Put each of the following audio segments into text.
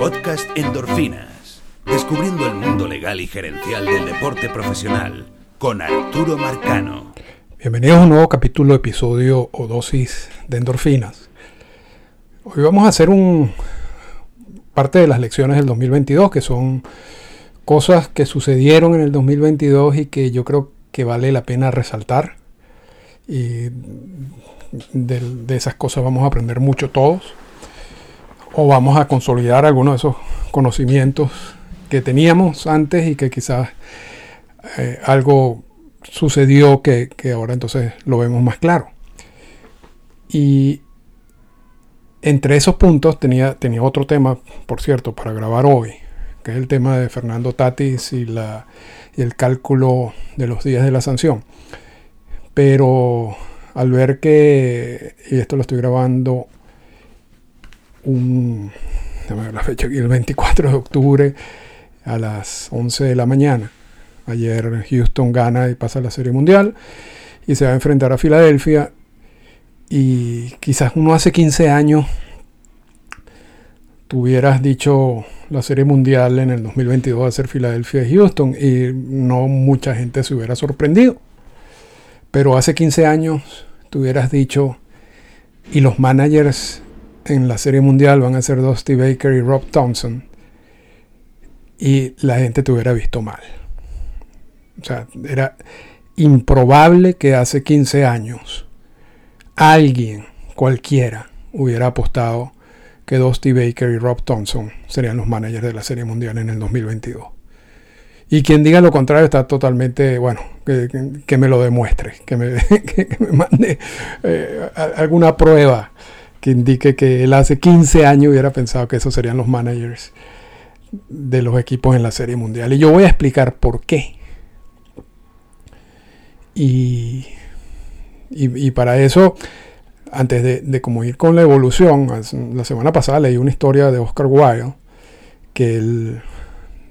Podcast Endorfinas. Descubriendo el mundo legal y gerencial del deporte profesional con Arturo Marcano. Bienvenidos a un nuevo capítulo, episodio o dosis de endorfinas. Hoy vamos a hacer un parte de las lecciones del 2022, que son cosas que sucedieron en el 2022 y que yo creo que vale la pena resaltar. Y de, de esas cosas vamos a aprender mucho todos o vamos a consolidar algunos de esos conocimientos que teníamos antes y que quizás eh, algo sucedió que, ahora entonces lo vemos más claro. Y entre esos puntos tenía, tenía otro tema, por cierto, para grabar hoy, que es el tema de Fernando Tatis y, la, y el cálculo de los días de la sanción. Pero al ver que, y esto lo estoy grabando un, la fecha el 24 de octubre a las 11 de la mañana. Ayer Houston gana y pasa a la Serie Mundial y se va a enfrentar a Filadelfia. Y quizás uno hace 15 años tuvieras dicho la Serie Mundial en el 2022 va a ser Filadelfia y Houston y no mucha gente se hubiera sorprendido. Pero hace 15 años tuvieras dicho y los managers en la Serie Mundial van a ser Dusty Baker y Rob Thompson. Y la gente te hubiera visto mal. O sea, era improbable que hace 15 años alguien, cualquiera, hubiera apostado que Dusty Baker y Rob Thompson serían los managers de la Serie Mundial en el 2022. Y quien diga lo contrario está totalmente, bueno, que, me lo demuestre, que me, mande eh, alguna prueba que indique que él hace 15 años hubiera pensado que esos serían los managers de los equipos en la Serie Mundial. Y yo voy a explicar por qué. Y, y, para eso, antes de, de, como ir con la evolución, la semana pasada leí una historia de Oscar Wilde, que él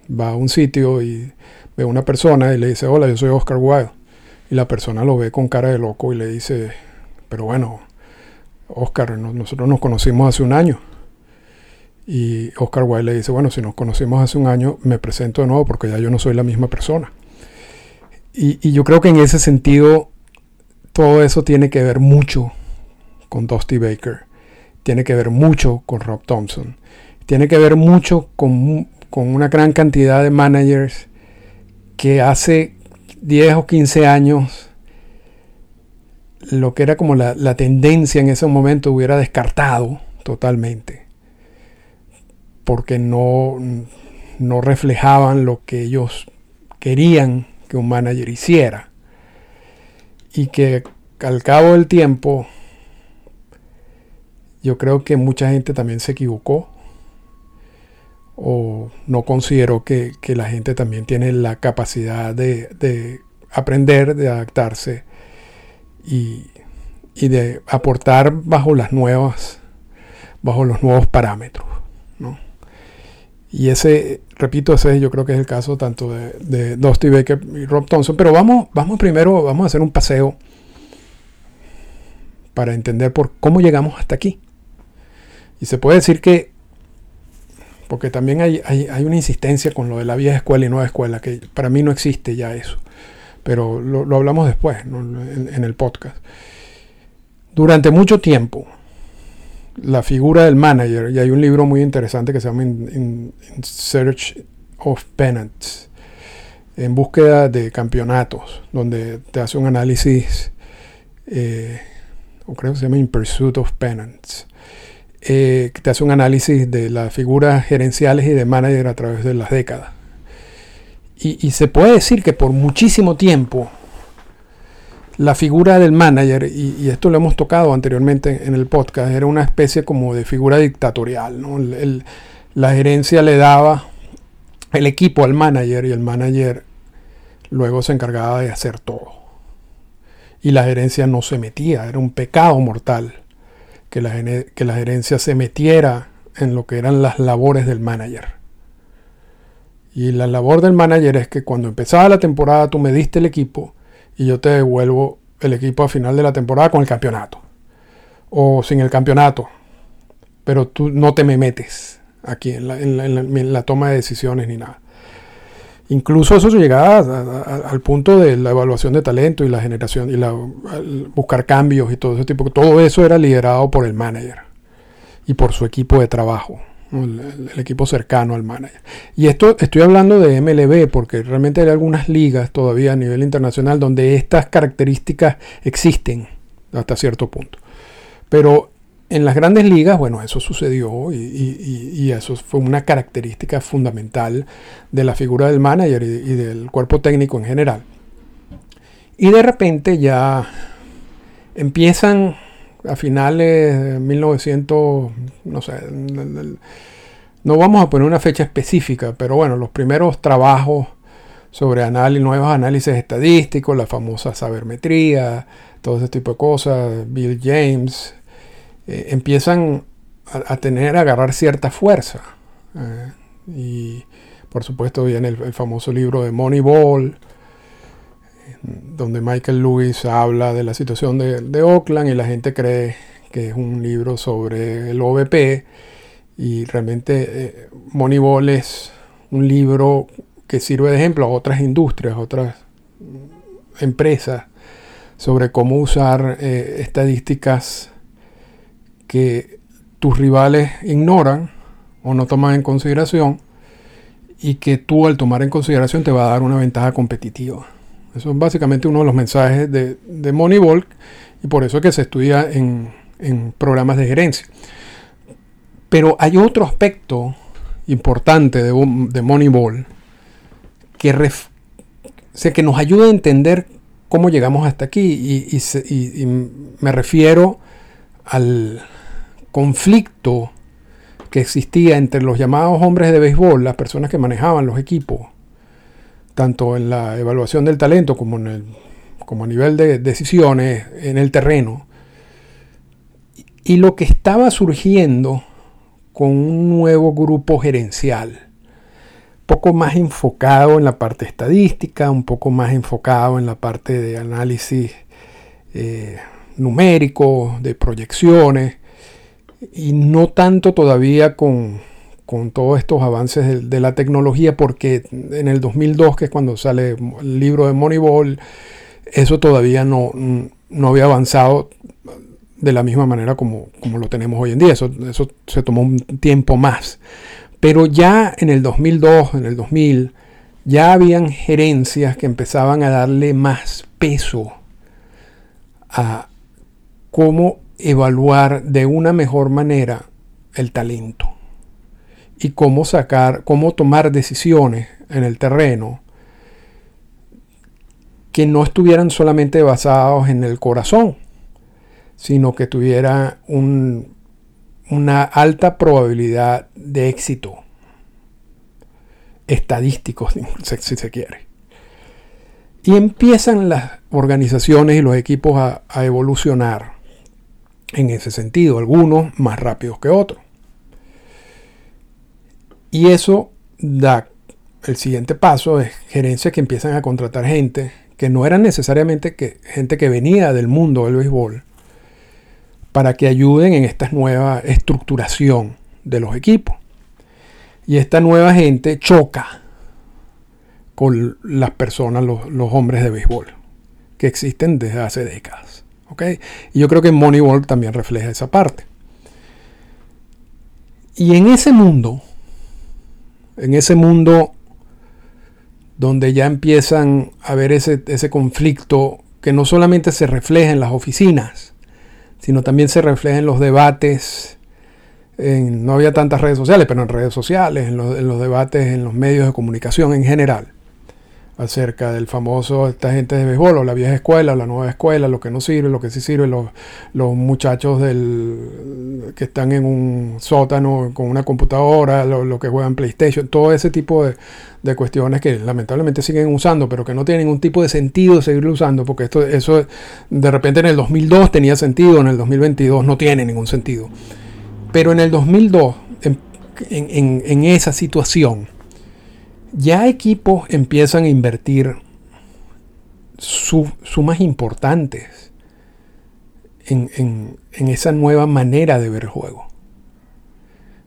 va a un sitio y ve a una persona y le dice, hola, yo soy Oscar Wilde. Y la persona lo ve con cara de loco y le dice, pero bueno, Oscar, nosotros nos conocimos hace un año. Y Oscar Wilde le dice, bueno, si nos conocimos hace un año, me presento de nuevo porque ya yo no soy la misma persona. Y, yo creo que en ese sentido, todo eso tiene que ver mucho con Dusty Baker. Tiene que ver mucho con Rob Thompson. Tiene que ver mucho con, con una gran cantidad de managers que hace 10 o 15 años lo que era como la, tendencia en ese momento hubiera descartado totalmente, porque no, no reflejaban lo que ellos querían que un manager hiciera. Y que al cabo del tiempo, yo creo que mucha gente también se equivocó o no considero que, la gente también tiene la capacidad de, de aprender, de adaptarse y, de aportar bajo las nuevas, bajo los nuevos parámetros. Y ese, repito, ese yo creo que es el caso tanto de, de Dusty Baker y Rob Thompson. Pero vamos, vamos primero, vamos a hacer un paseo para entender por cómo llegamos hasta aquí. Y se puede decir que, porque también hay, hay, una insistencia con lo de la vieja escuela y nueva escuela, que para mí no existe ya eso pero lo, hablamos después en, el podcast. Durante mucho tiempo, la figura del manager, y hay un libro muy interesante que se llama In, Search of Pennants, en búsqueda de campeonatos, donde te hace un análisis, eh, o creo que se llama In Pursuit of Pennants, eh, que te hace un análisis de las figuras gerenciales y de manager a través de las décadas. Y, se puede decir que por muchísimo tiempo la figura del manager, y, esto lo hemos tocado anteriormente en el podcast, era una especie como de figura dictatorial. la gerencia le daba el equipo al manager y el manager luego se encargaba de hacer todo. Y la gerencia no se metía, era un pecado mortal que la, que la gerencia se metiera en lo que eran las labores del manager. Y la labor del manager es que cuando empezaba la temporada tú me diste el equipo y yo te devuelvo el equipo a final de la temporada con el campeonato. O sin el campeonato. Pero tú no te me metes aquí en la, toma de decisiones ni nada. Incluso eso llegaba al punto de la evaluación de talento y la generación y la, buscar cambios y todo ese tipo. Todo eso era liderado por el manager y por su equipo de trabajo el, equipo cercano al manager. Y esto estoy hablando de MLB porque realmente hay algunas ligas todavía a nivel internacional donde estas características existen hasta cierto punto. Pero en las grandes ligas, bueno, eso sucedió y, eso fue una característica fundamental de la figura del manager y, y del cuerpo técnico en general. Y de repente ya empiezan a finales de 1900, no sé, no vamos a poner una fecha específica, pero bueno, los primeros trabajos sobre análisis, nuevos análisis estadísticos, la famosa sabermetría, todo ese tipo de cosas, Bill James, eh, empiezan a, tener, a agarrar cierta fuerza. Eh, y por supuesto viene el, famoso libro de Moneyball, donde Michael Lewis habla de la situación de, Oakland y la gente cree que es un libro sobre el OVP y realmente eh, Moneyball es un libro que sirve de ejemplo a otras industrias, otras empresas sobre cómo usar eh, estadísticas que tus rivales ignoran o no toman en consideración y que tú al tomar en consideración te va a dar una ventaja competitiva. Eso es básicamente uno de los mensajes de, de Moneyball y por eso es que se estudia en, programas de gerencia. Pero hay otro aspecto importante de, de Moneyball que, que nos ayuda a entender cómo llegamos hasta aquí y me refiero al conflicto que existía entre los llamados hombres de béisbol, las personas que manejaban los equipos, tanto en la evaluación del talento como, en el, como a nivel de decisiones en el terreno. Y lo que estaba surgiendo con un nuevo grupo gerencial, poco más enfocado en la parte estadística, un poco más enfocado en la parte de análisis eh, numérico, de proyecciones, y no tanto todavía con, con todos estos avances de, la tecnología, porque en el 2002, que es cuando sale el libro de Moneyball, eso todavía no, no había avanzado de la misma manera como, como lo tenemos hoy en día. Eso, eso se tomó un tiempo más. Pero ya en el 2002, en el 2000, ya habían gerencias que empezaban a darle más peso a cómo evaluar de una mejor manera el talento y cómo sacar, cómo tomar decisiones en el terreno que no estuvieran solamente basados en el corazón, sino que tuviera una alta probabilidad de éxito estadístico, si se quiere. Y empiezan las organizaciones y los equipos a, a evolucionar en ese sentido, algunos más rápidos que otros. Y eso da el siguiente paso es gerencias que empiezan a contratar gente que no eran necesariamente que, gente que venía del mundo del béisbol para que ayuden en esta nueva estructuración de los equipos. Y esta nueva gente choca con las personas, los, hombres de béisbol, que existen desde hace décadas. Y yo creo que Moneyball también refleja esa parte. Y en ese mundo, en ese mundo donde ya empiezan a ver ese, ese conflicto que no solamente se refleja en las oficinas, sino también se refleja en los debates. no había tantas redes sociales, pero en redes sociales, en los debates, en los medios de comunicación en general acerca del famoso, esta gente de béisbol, o la vieja escuela, la nueva escuela, lo que no sirve, lo que sí sirve, los, los muchachos del, que están en un sótano con una computadora, lo, lo que juegan PlayStation, todo ese tipo de, de, cuestiones que lamentablemente siguen usando, pero que no tienen ningún tipo de sentido seguirlo usando, porque esto, eso de repente en el 2002 tenía sentido, en el 2022 no tiene ningún sentido. Pero en el 2002, en, en, en esa situación, ya equipos empiezan a invertir sumas importantes en, esa nueva manera de ver el juego.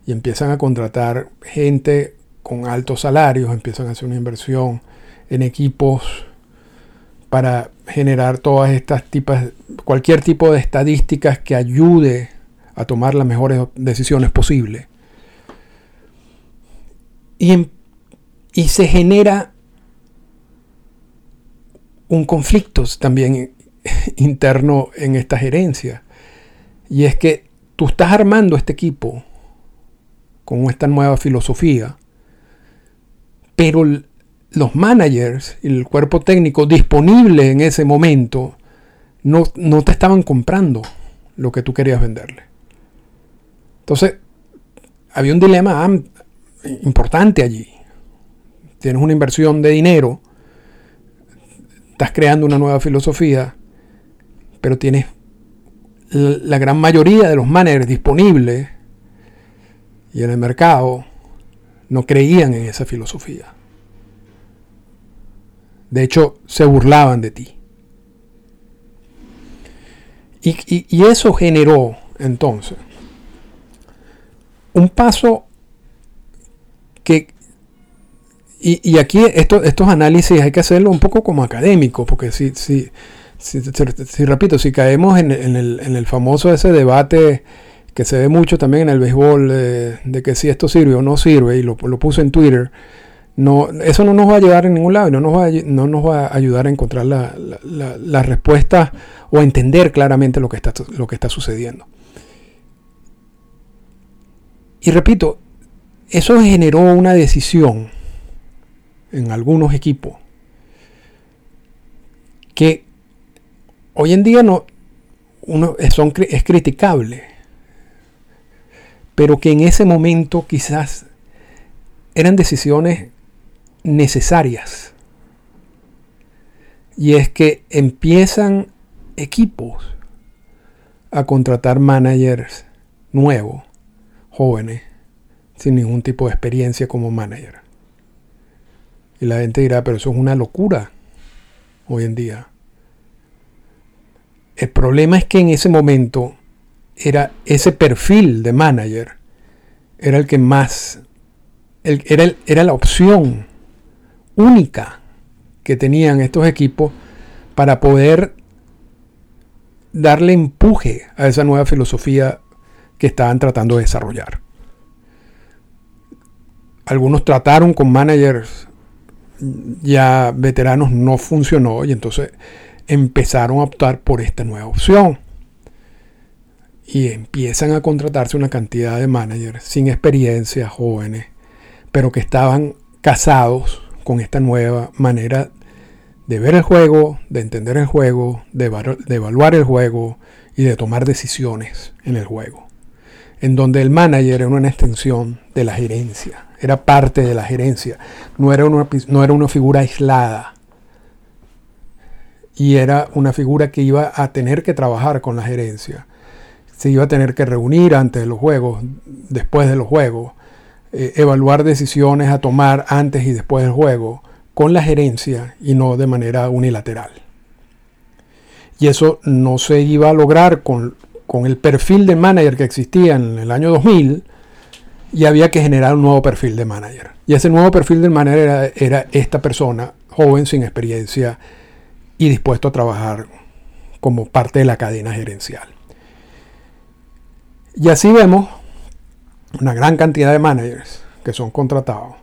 y empiezan a contratar gente con altos salarios, empiezan a hacer una inversión en equipos para generar todas estas tipas, cualquier tipo de estadísticas que ayude a tomar las mejores decisiones posibles. Y, y se genera un conflicto también interno en esta gerencia. Y es que tú estás armando este equipo con esta nueva filosofía, pero los managers y el cuerpo técnico disponible en ese momento no, no te estaban comprando lo que tú querías venderle. Entonces, había un dilema importante allí. Tienes una inversión de dinero, estás creando una nueva filosofía, pero tienes la gran mayoría de los managers disponibles y en el mercado no creían en esa filosofía. De hecho, se burlaban de ti. Y, eso generó entonces un paso que... Y, aquí estos análisis hay que hacerlo un poco como académico, porque si, si, si, repito, si caemos en, el, famoso ese debate que se ve mucho también en el béisbol de que si esto sirve o no sirve, y lo, lo puse en Twitter, no, eso no nos va a llevar en ningún lado y no nos va a, no nos va a ayudar a encontrar la, la, respuesta o a entender claramente lo que, está, lo que está sucediendo. Y repito, eso generó una decisión en algunos equipos que hoy en día no uno, son, es criticable, pero que en ese momento quizás eran decisiones necesarias. Y es que empiezan equipos a contratar managers nuevos, jóvenes, sin ningún tipo de experiencia como manager. Y la gente dirá, pero eso es una locura hoy en día. El problema es que en ese momento era ese perfil de manager era el que más era, era la opción única que tenían estos equipos para poder darle empuje a esa nueva filosofía que estaban tratando de desarrollar. Algunos trataron con managers ya veteranos, no funcionó y entonces empezaron a optar por esta nueva opción. Y empiezan a contratarse una cantidad de managers sin experiencia, jóvenes, pero que estaban casados con esta nueva manera de ver el juego, de entender el juego, de, evaluar el juego y de tomar decisiones en el juego. En donde el manager era una extensión de la gerencia, era parte de la gerencia, no era una, no era una figura aislada. Y era una figura que iba a tener que trabajar con la gerencia. Se iba a tener que reunir antes de los juegos, después de los juegos, eh, evaluar decisiones a tomar antes y después del juego con la gerencia y no de manera unilateral. Y eso no se iba a lograr con, el perfil de manager que existía en el año 2000 y había que generar un nuevo perfil de manager. Y ese nuevo perfil de manager era, era esta persona joven, sin experiencia y dispuesto a trabajar como parte de la cadena gerencial. Y así vemos una gran cantidad de managers que son contratados.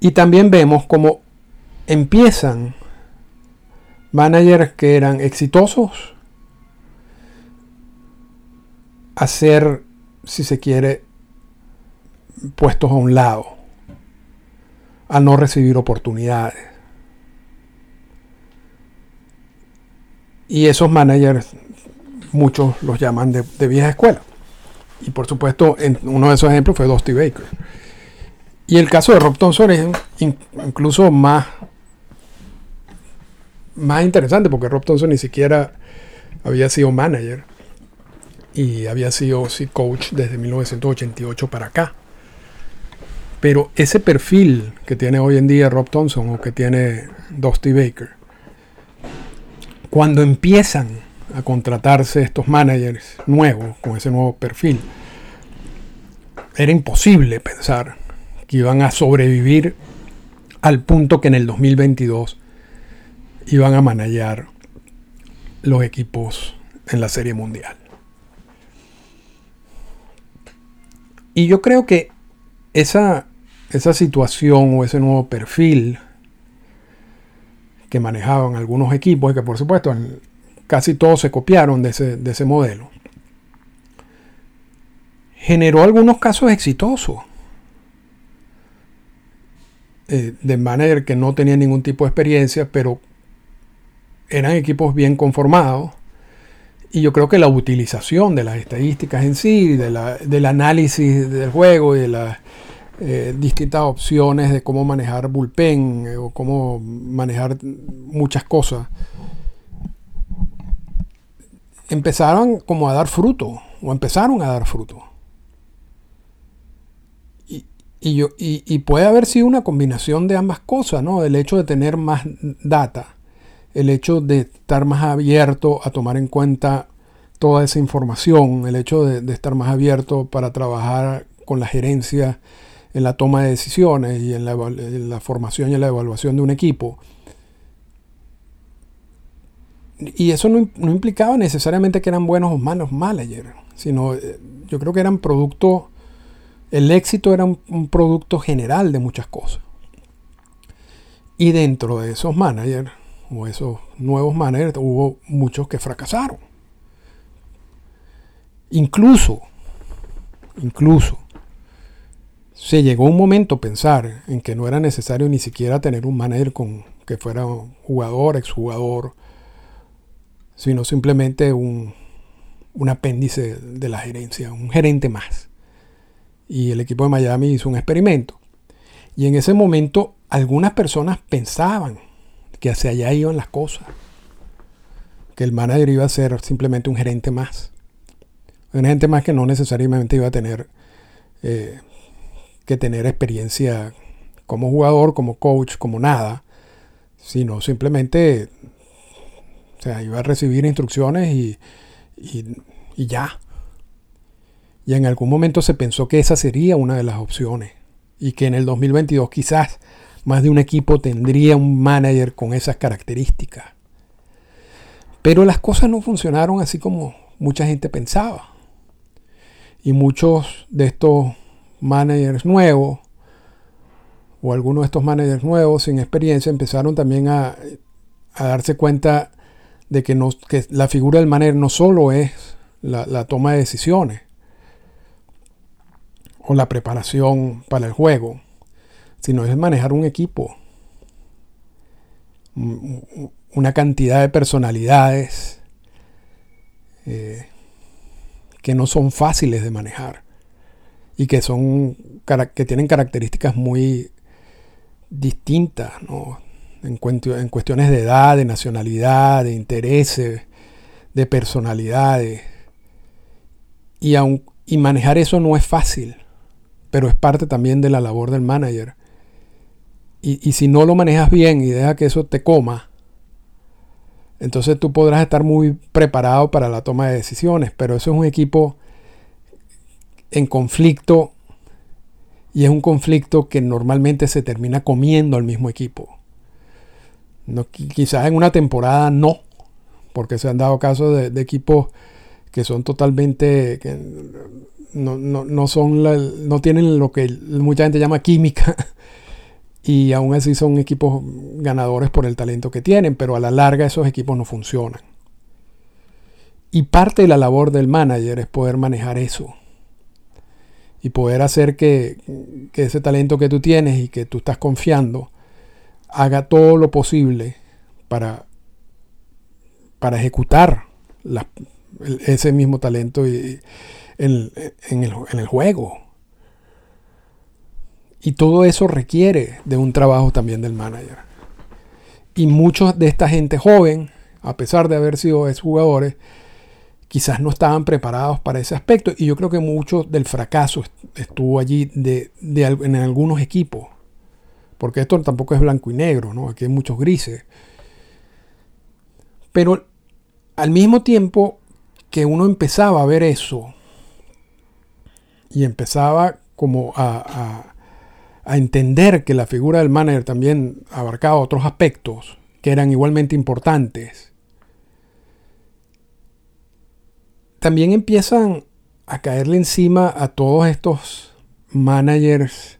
Y también vemos cómo empiezan managers que eran exitosos a ser, si se quiere, puestos a un lado, a no recibir oportunidades. Y esos managers, muchos los llaman de, de vieja escuela. Y por supuesto, en uno de esos ejemplos fue Dusty Baker. Y el caso de Rob Thompson es incluso más, más interesante porque Rob Thompson ni siquiera había sido manager y había sido coach desde 1988 para acá. Pero ese perfil que tiene hoy en día Rob Thompson o que tiene Dusty Baker, cuando empiezan a contratarse estos managers nuevos con ese nuevo perfil. era imposible pensar que iban a sobrevivir al punto que en el 2022 iban a manejar los equipos en la Serie Mundial. Y yo creo que esa, esa situación o ese nuevo perfil que manejaban algunos equipos, y que por supuesto casi todos se copiaron de ese, de ese modelo, generó algunos casos exitosos. Eh, de manera que no tenían ningún tipo de experiencia, pero eran equipos bien conformados. Y yo creo que la utilización de las estadísticas en sí, de la, del análisis del juego y de las eh, distintas opciones de cómo manejar bullpen eh, o cómo manejar muchas cosas, empezaron como a dar fruto, o empezaron a dar fruto. Y, yo, y, puede haber sido una combinación de ambas cosas, ¿no? El hecho de tener más data, el hecho de estar más abierto a tomar en cuenta toda esa información, el hecho de, estar más abierto para trabajar con la gerencia en la toma de decisiones y en la, formación y en la evaluación de un equipo. Y eso no, implicaba necesariamente que eran buenos o malos managers, sino eh, yo creo que eran productos el éxito era un, producto general de muchas cosas. Y dentro de esos managers, o esos nuevos managers, hubo muchos que fracasaron. Incluso, incluso, se llegó un momento a pensar en que no era necesario ni siquiera tener un manager con que fuera jugador, exjugador, sino simplemente un, un apéndice de la gerencia, un gerente más y el equipo de Miami hizo un experimento. Y en ese momento algunas personas pensaban que hacia allá iban las cosas, que el manager iba a ser simplemente un gerente más. Un gerente más que no necesariamente iba a tener eh, que tener experiencia como jugador, como coach, como nada, sino simplemente o sea, iba a recibir instrucciones y, y ya. Y en algún momento se pensó que esa sería una de las opciones y que en el 2022 quizás más de un equipo tendría un manager con esas características. Pero las cosas no funcionaron así como mucha gente pensaba. Y muchos de estos managers nuevos, o algunos de estos managers nuevos sin experiencia, empezaron también a, darse cuenta de que, no, que, la figura del manager no solo es la toma de decisiones, o la preparación para el juego, sino es manejar un equipo, una cantidad de personalidades eh, que no son fáciles de manejar y que son que tienen características muy distintas en, en cuestiones de edad, de nacionalidad, de intereses, de personalidades. Y, aun, y manejar eso no es fácil pero es parte también de la labor del manager. Y, si no lo manejas bien y deja que eso te coma, entonces tú podrás estar muy preparado para la toma de decisiones, pero eso es un equipo en conflicto y es un conflicto que normalmente se termina comiendo al mismo equipo. No, quizás en una temporada no, porque se han dado casos de, equipos que son totalmente no, no, no son no tienen lo que mucha gente llama química y aún así son equipos ganadores por el talento que tienen, pero a la larga esos equipos no funcionan. Y parte de la labor del manager es poder manejar eso y poder hacer que, ese talento que tú tienes y que tú estás confiando haga todo lo posible para, para ejecutar ese mismo talento y, en, el, juego. Y todo eso requiere de un trabajo también del manager. Y muchos de esta gente joven, a pesar de haber sido jugadores, quizás no estaban preparados para ese aspecto. Y yo creo que mucho del fracaso estuvo allí en algunos equipos. Porque esto tampoco es blanco y negro, ¿no? Aquí hay muchos grises. Pero al mismo tiempo que uno empezaba a ver eso y empezaba como a, a entender que la figura del manager también abarcaba otros aspectos que eran igualmente importantes, también empiezan a caerle encima a todos estos managers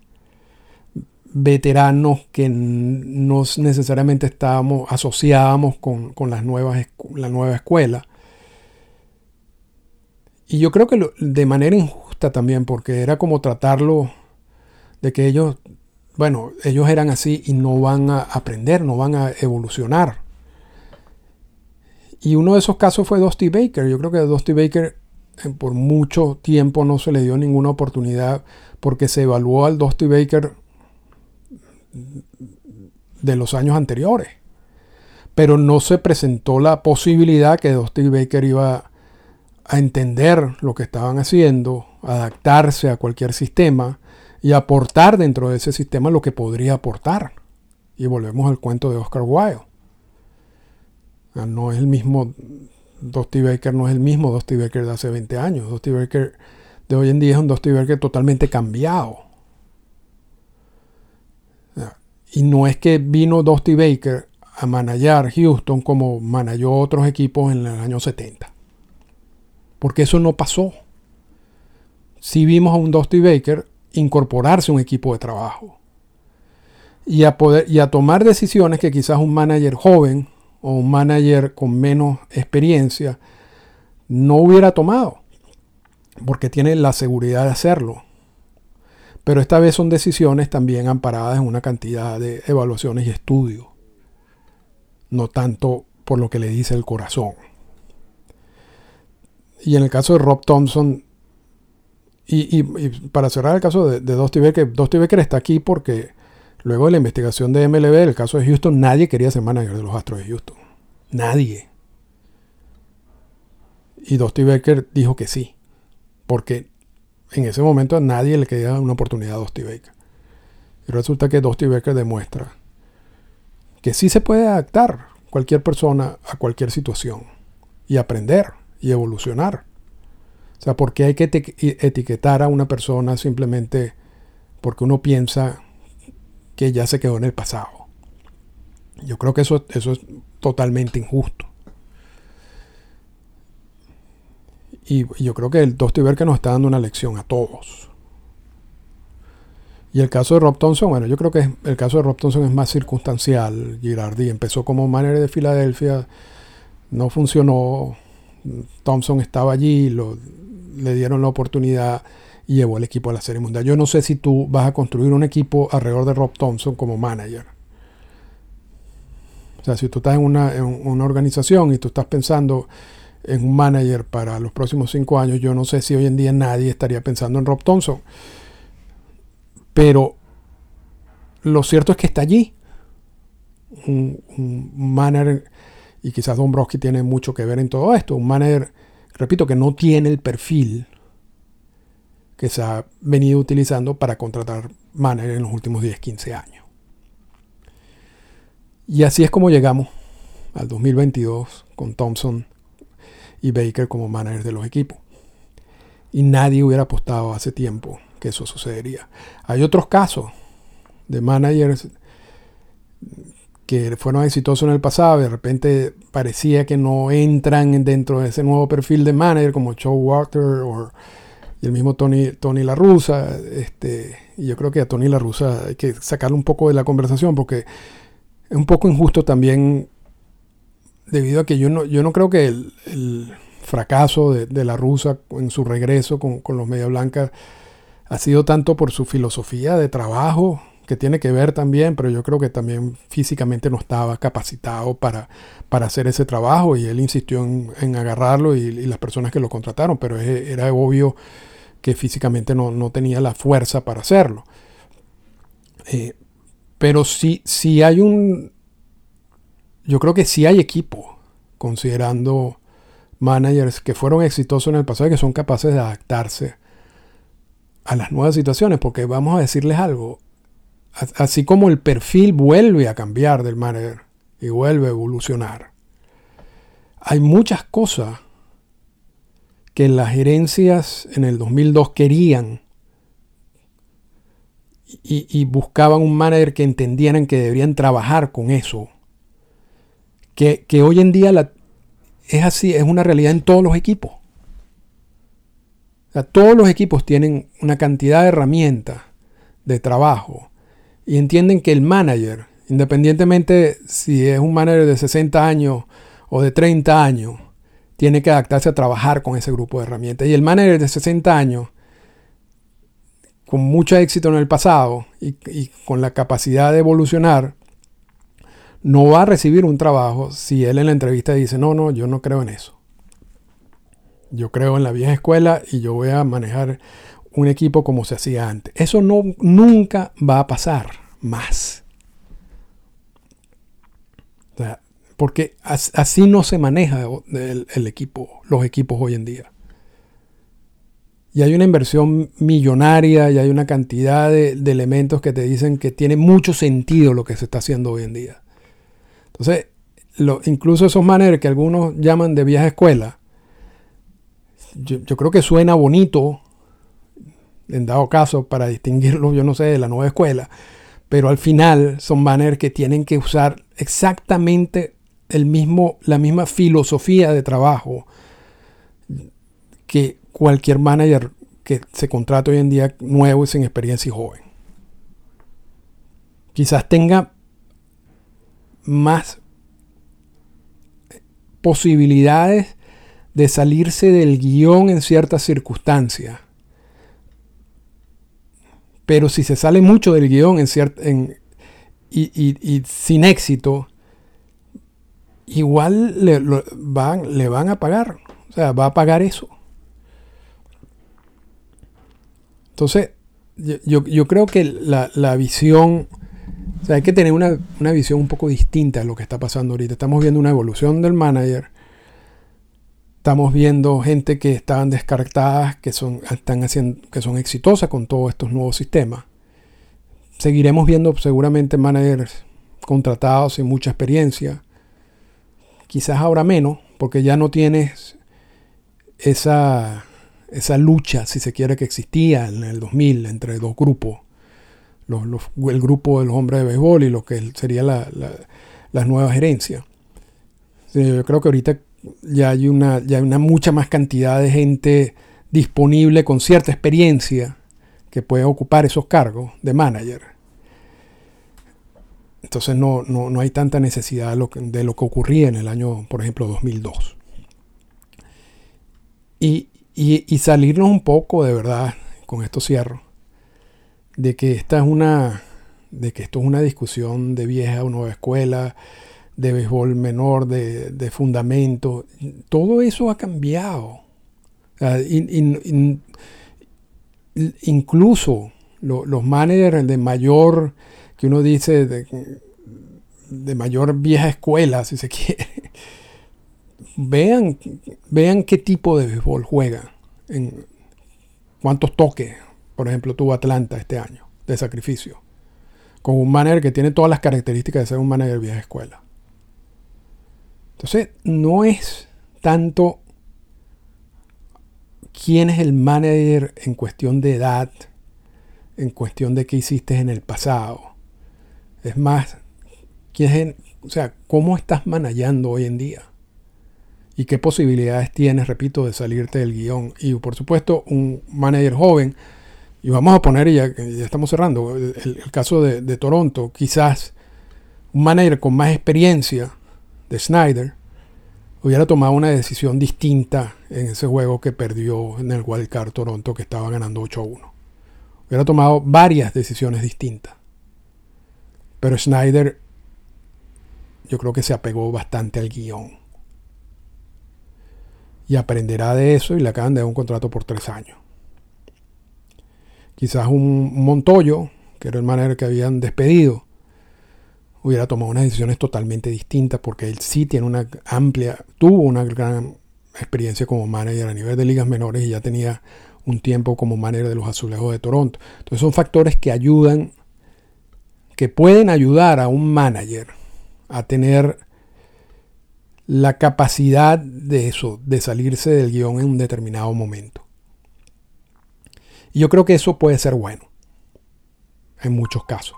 veteranos que no necesariamente estábamos, asociábamos con, las nuevas, la nueva escuela. Y yo creo que de manera injusta también, porque era como tratarlo de que ellos, bueno, ellos eran así y no van a aprender, no van a evolucionar. Y uno de esos casos fue Dusty Baker. Yo creo que Dusty Baker eh, por mucho tiempo no se le dio ninguna oportunidad porque se evaluó al Dusty Baker de los años anteriores. Pero no se presentó la posibilidad que Dusty Baker iba a entender lo que estaban haciendo, adaptarse a cualquier sistema y aportar dentro de ese sistema lo que podría aportar. Y volvemos al cuento de Oscar Wilde. No es el mismo, Dusty Baker no es el mismo Dusty Baker de hace 20 años. Dusty Baker de hoy en día es un Dusty Baker totalmente cambiado. Y no es que vino Dusty Baker a manejar Houston como manejó otros equipos en los años 70. Porque eso no pasó. Si vimos a un Dusty Baker incorporarse a un equipo de trabajo. Y a, poder, y a tomar decisiones que quizás un manager joven o un manager con menos experiencia no hubiera tomado. Porque tiene la seguridad de hacerlo. Pero esta vez son decisiones también amparadas en una cantidad de evaluaciones y estudios. No tanto por lo que le dice el corazón. Y en el caso de Rob Thompson, y, para cerrar el caso de, de Dusty Baker, Dusty Baker está aquí porque luego de la investigación de MLB, el caso de Houston, nadie quería ser manager de los Astros de Houston. Nadie. Y Dusty Baker dijo que sí. Porque en ese momento a nadie le quería una oportunidad a Dusty Baker. Y resulta que Dusty Baker demuestra que sí se puede adaptar cualquier persona a cualquier situación y aprender y evolucionar. O sea, porque hay que etiquetar a una persona simplemente porque uno piensa que ya se quedó en el pasado. Yo creo que eso, eso es totalmente injusto. Y yo creo que el que nos está dando una lección a todos. Y el caso de Rob Thompson, bueno, yo creo que el caso de Rob Thompson es más circunstancial. Girardi empezó como manager de Filadelfia, no funcionó. Thompson estaba allí, le dieron la oportunidad y llevó el equipo a la Serie Mundial. Yo no sé si tú vas a construir un equipo alrededor de Rob Thompson como manager. O sea, si tú estás en una, organización y tú estás pensando en un manager para los próximos cinco años, yo no sé si hoy en día nadie estaría pensando en Rob Thompson. Pero lo cierto es que está allí. Un, manager, y quizás Dombrowski tiene mucho que ver en todo esto, un manager, repito, que no tiene el perfil que se ha venido utilizando para contratar managers en los últimos 10, 15 años. Y así es como llegamos al 2022 con Thompson y Baker como managers de los equipos. Y nadie hubiera apostado hace tiempo que eso sucedería. Hay otros casos de managers que fueron exitosos en el pasado, de repente parecía que no entran dentro de ese nuevo perfil de manager como Joe Walter o el mismo Tony, Tony La Russa. Este, y yo creo que a Tony La Russa hay que sacarlo un poco de la conversación porque es un poco injusto también debido a que yo no, yo no creo que el, fracaso de, la rusa en su regreso con, los Media Blancas ha sido tanto por su filosofía de trabajo, que tiene que ver también, pero yo creo que también físicamente no estaba capacitado para, para hacer ese trabajo y él insistió en, agarrarlo y, las personas que lo contrataron, pero era obvio que físicamente no, tenía la fuerza para hacerlo. Eh, pero sí, sí hay un, yo creo que sí hay equipo, considerando managers que fueron exitosos en el pasado y que son capaces de adaptarse a las nuevas situaciones, porque vamos a decirles algo, así como el perfil vuelve a cambiar del manager y vuelve a evolucionar, hay muchas cosas que las gerencias en el 2002 querían y, buscaban un manager que entendieran que deberían trabajar con eso. Que, hoy en día la, es así, es una realidad en todos los equipos. todos los equipos tienen una cantidad de herramientas de trabajo y entienden que el manager, independientemente si es un manager de 60 años o de 30 años, tiene que adaptarse a trabajar con ese grupo de herramientas. Y el manager de 60 años con mucho éxito en el pasado y, con la capacidad de evolucionar, no va a recibir un trabajo si él en la entrevista dice, no, no, yo no creo en eso. Yo creo en la vieja escuela y yo voy a manejar un equipo como se hacía antes. Eso no, nunca va a pasar más. Porque así no se maneja el equipo, los equipos hoy en día y hay una inversión millonaria y hay una cantidad de, elementos que te dicen que tiene mucho sentido lo que se está haciendo hoy en día. Entonces, incluso esos managers que algunos llaman de vieja escuela, yo, creo que suena bonito, en dado caso, para distinguirlos, yo no sé, de la nueva escuela, pero al final son managers que tienen que usar exactamente el mismo, la misma filosofía de trabajo que cualquier manager que se contrate hoy en día nuevo y sin experiencia y joven. Quizás tenga más posibilidades de salirse del guion en ciertas circunstancias. Pero si se sale mucho del guion en y, sin éxito, igual le, van, le van a pagar. O sea, va a pagar eso. Entonces, yo, creo que la, visión, o sea, hay que tener una, visión un poco distinta de lo que está pasando ahorita. Estamos viendo una evolución del manager. Estamos viendo gente que estaban descartadas, que son, están haciendo, que son exitosas con todos estos nuevos sistemas. Seguiremos viendo seguramente managers contratados sin mucha experiencia. Quizás ahora menos, porque ya no tienes esa esa lucha, si se quiere, que existía en el 2000 entre dos grupos, el grupo de los hombres de béisbol y lo que sería la, la, nueva gerencia. Yo creo que ahorita ya hay, una, ya hay una mucha más cantidad de gente disponible con cierta experiencia que puede ocupar esos cargos de manager. Entonces no, no, hay tanta necesidad de lo, que, de lo que ocurría en el año, por ejemplo, 2002. Y, y, salirnos un poco de verdad, con esto cierro, de que esta es una, de que esto es una discusión de vieja o nueva escuela, de béisbol menor, de, de fundamento. Todo eso ha cambiado. incluso los managers de mayor, que uno dice, de, mayor vieja escuela, si se quiere, vean, vean qué tipo de béisbol juega. En cuántos toques, por ejemplo, tuvo Atlanta este año de sacrificio. Con un manager que tiene todas las características de ser un manager vieja escuela. Entonces, no es tanto quién es el manager en cuestión de edad, en cuestión de qué hiciste en el pasado. Es más, o sea, cómo estás manejando hoy en día y qué posibilidades tienes, repito, de salirte del guion. Y por supuesto, un manager joven, y vamos a poner, ya, estamos cerrando, el, caso de, Toronto, quizás un manager con más experiencia de Snyder hubiera tomado una decisión distinta en ese juego que perdió en el Wildcard Toronto, que estaba ganando 8 a 1. Hubiera tomado varias decisiones distintas. Pero Snyder yo creo que se apegó bastante al guion y aprenderá de eso y le acaban de dar un contrato por tres años. Quizás un Montoyo, que era el manager que habían despedido, hubiera tomado unas decisiones totalmente distintas porque él sí tiene una amplia, tuvo una gran experiencia como manager a nivel de ligas menores y ya tenía un tiempo como manager de los Azulejos de Toronto. Entonces son factores que ayudan, que pueden ayudar a un manager a tener la capacidad de eso, de salirse del guion en un determinado momento. Y yo creo que eso puede ser bueno. en muchos casos.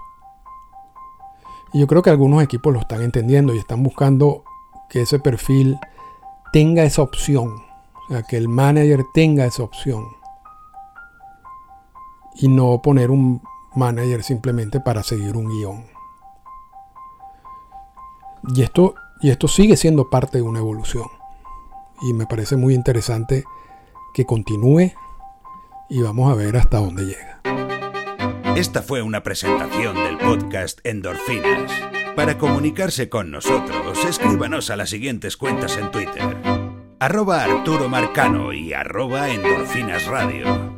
Y yo creo que algunos equipos lo están entendiendo y están buscando que ese perfil tenga esa opción. O sea, que el manager tenga esa opción. Y no poner un manager simplemente para seguir un guion. Y esto, y esto sigue siendo parte de una evolución. Y me parece muy interesante que continúe y vamos a ver hasta dónde llega. Esta fue una presentación del podcast Endorfinas. Para comunicarse con nosotros, escríbanos a las siguientes cuentas en Twitter. Arroba Arturo Marcano y arroba Endorfinas Radio.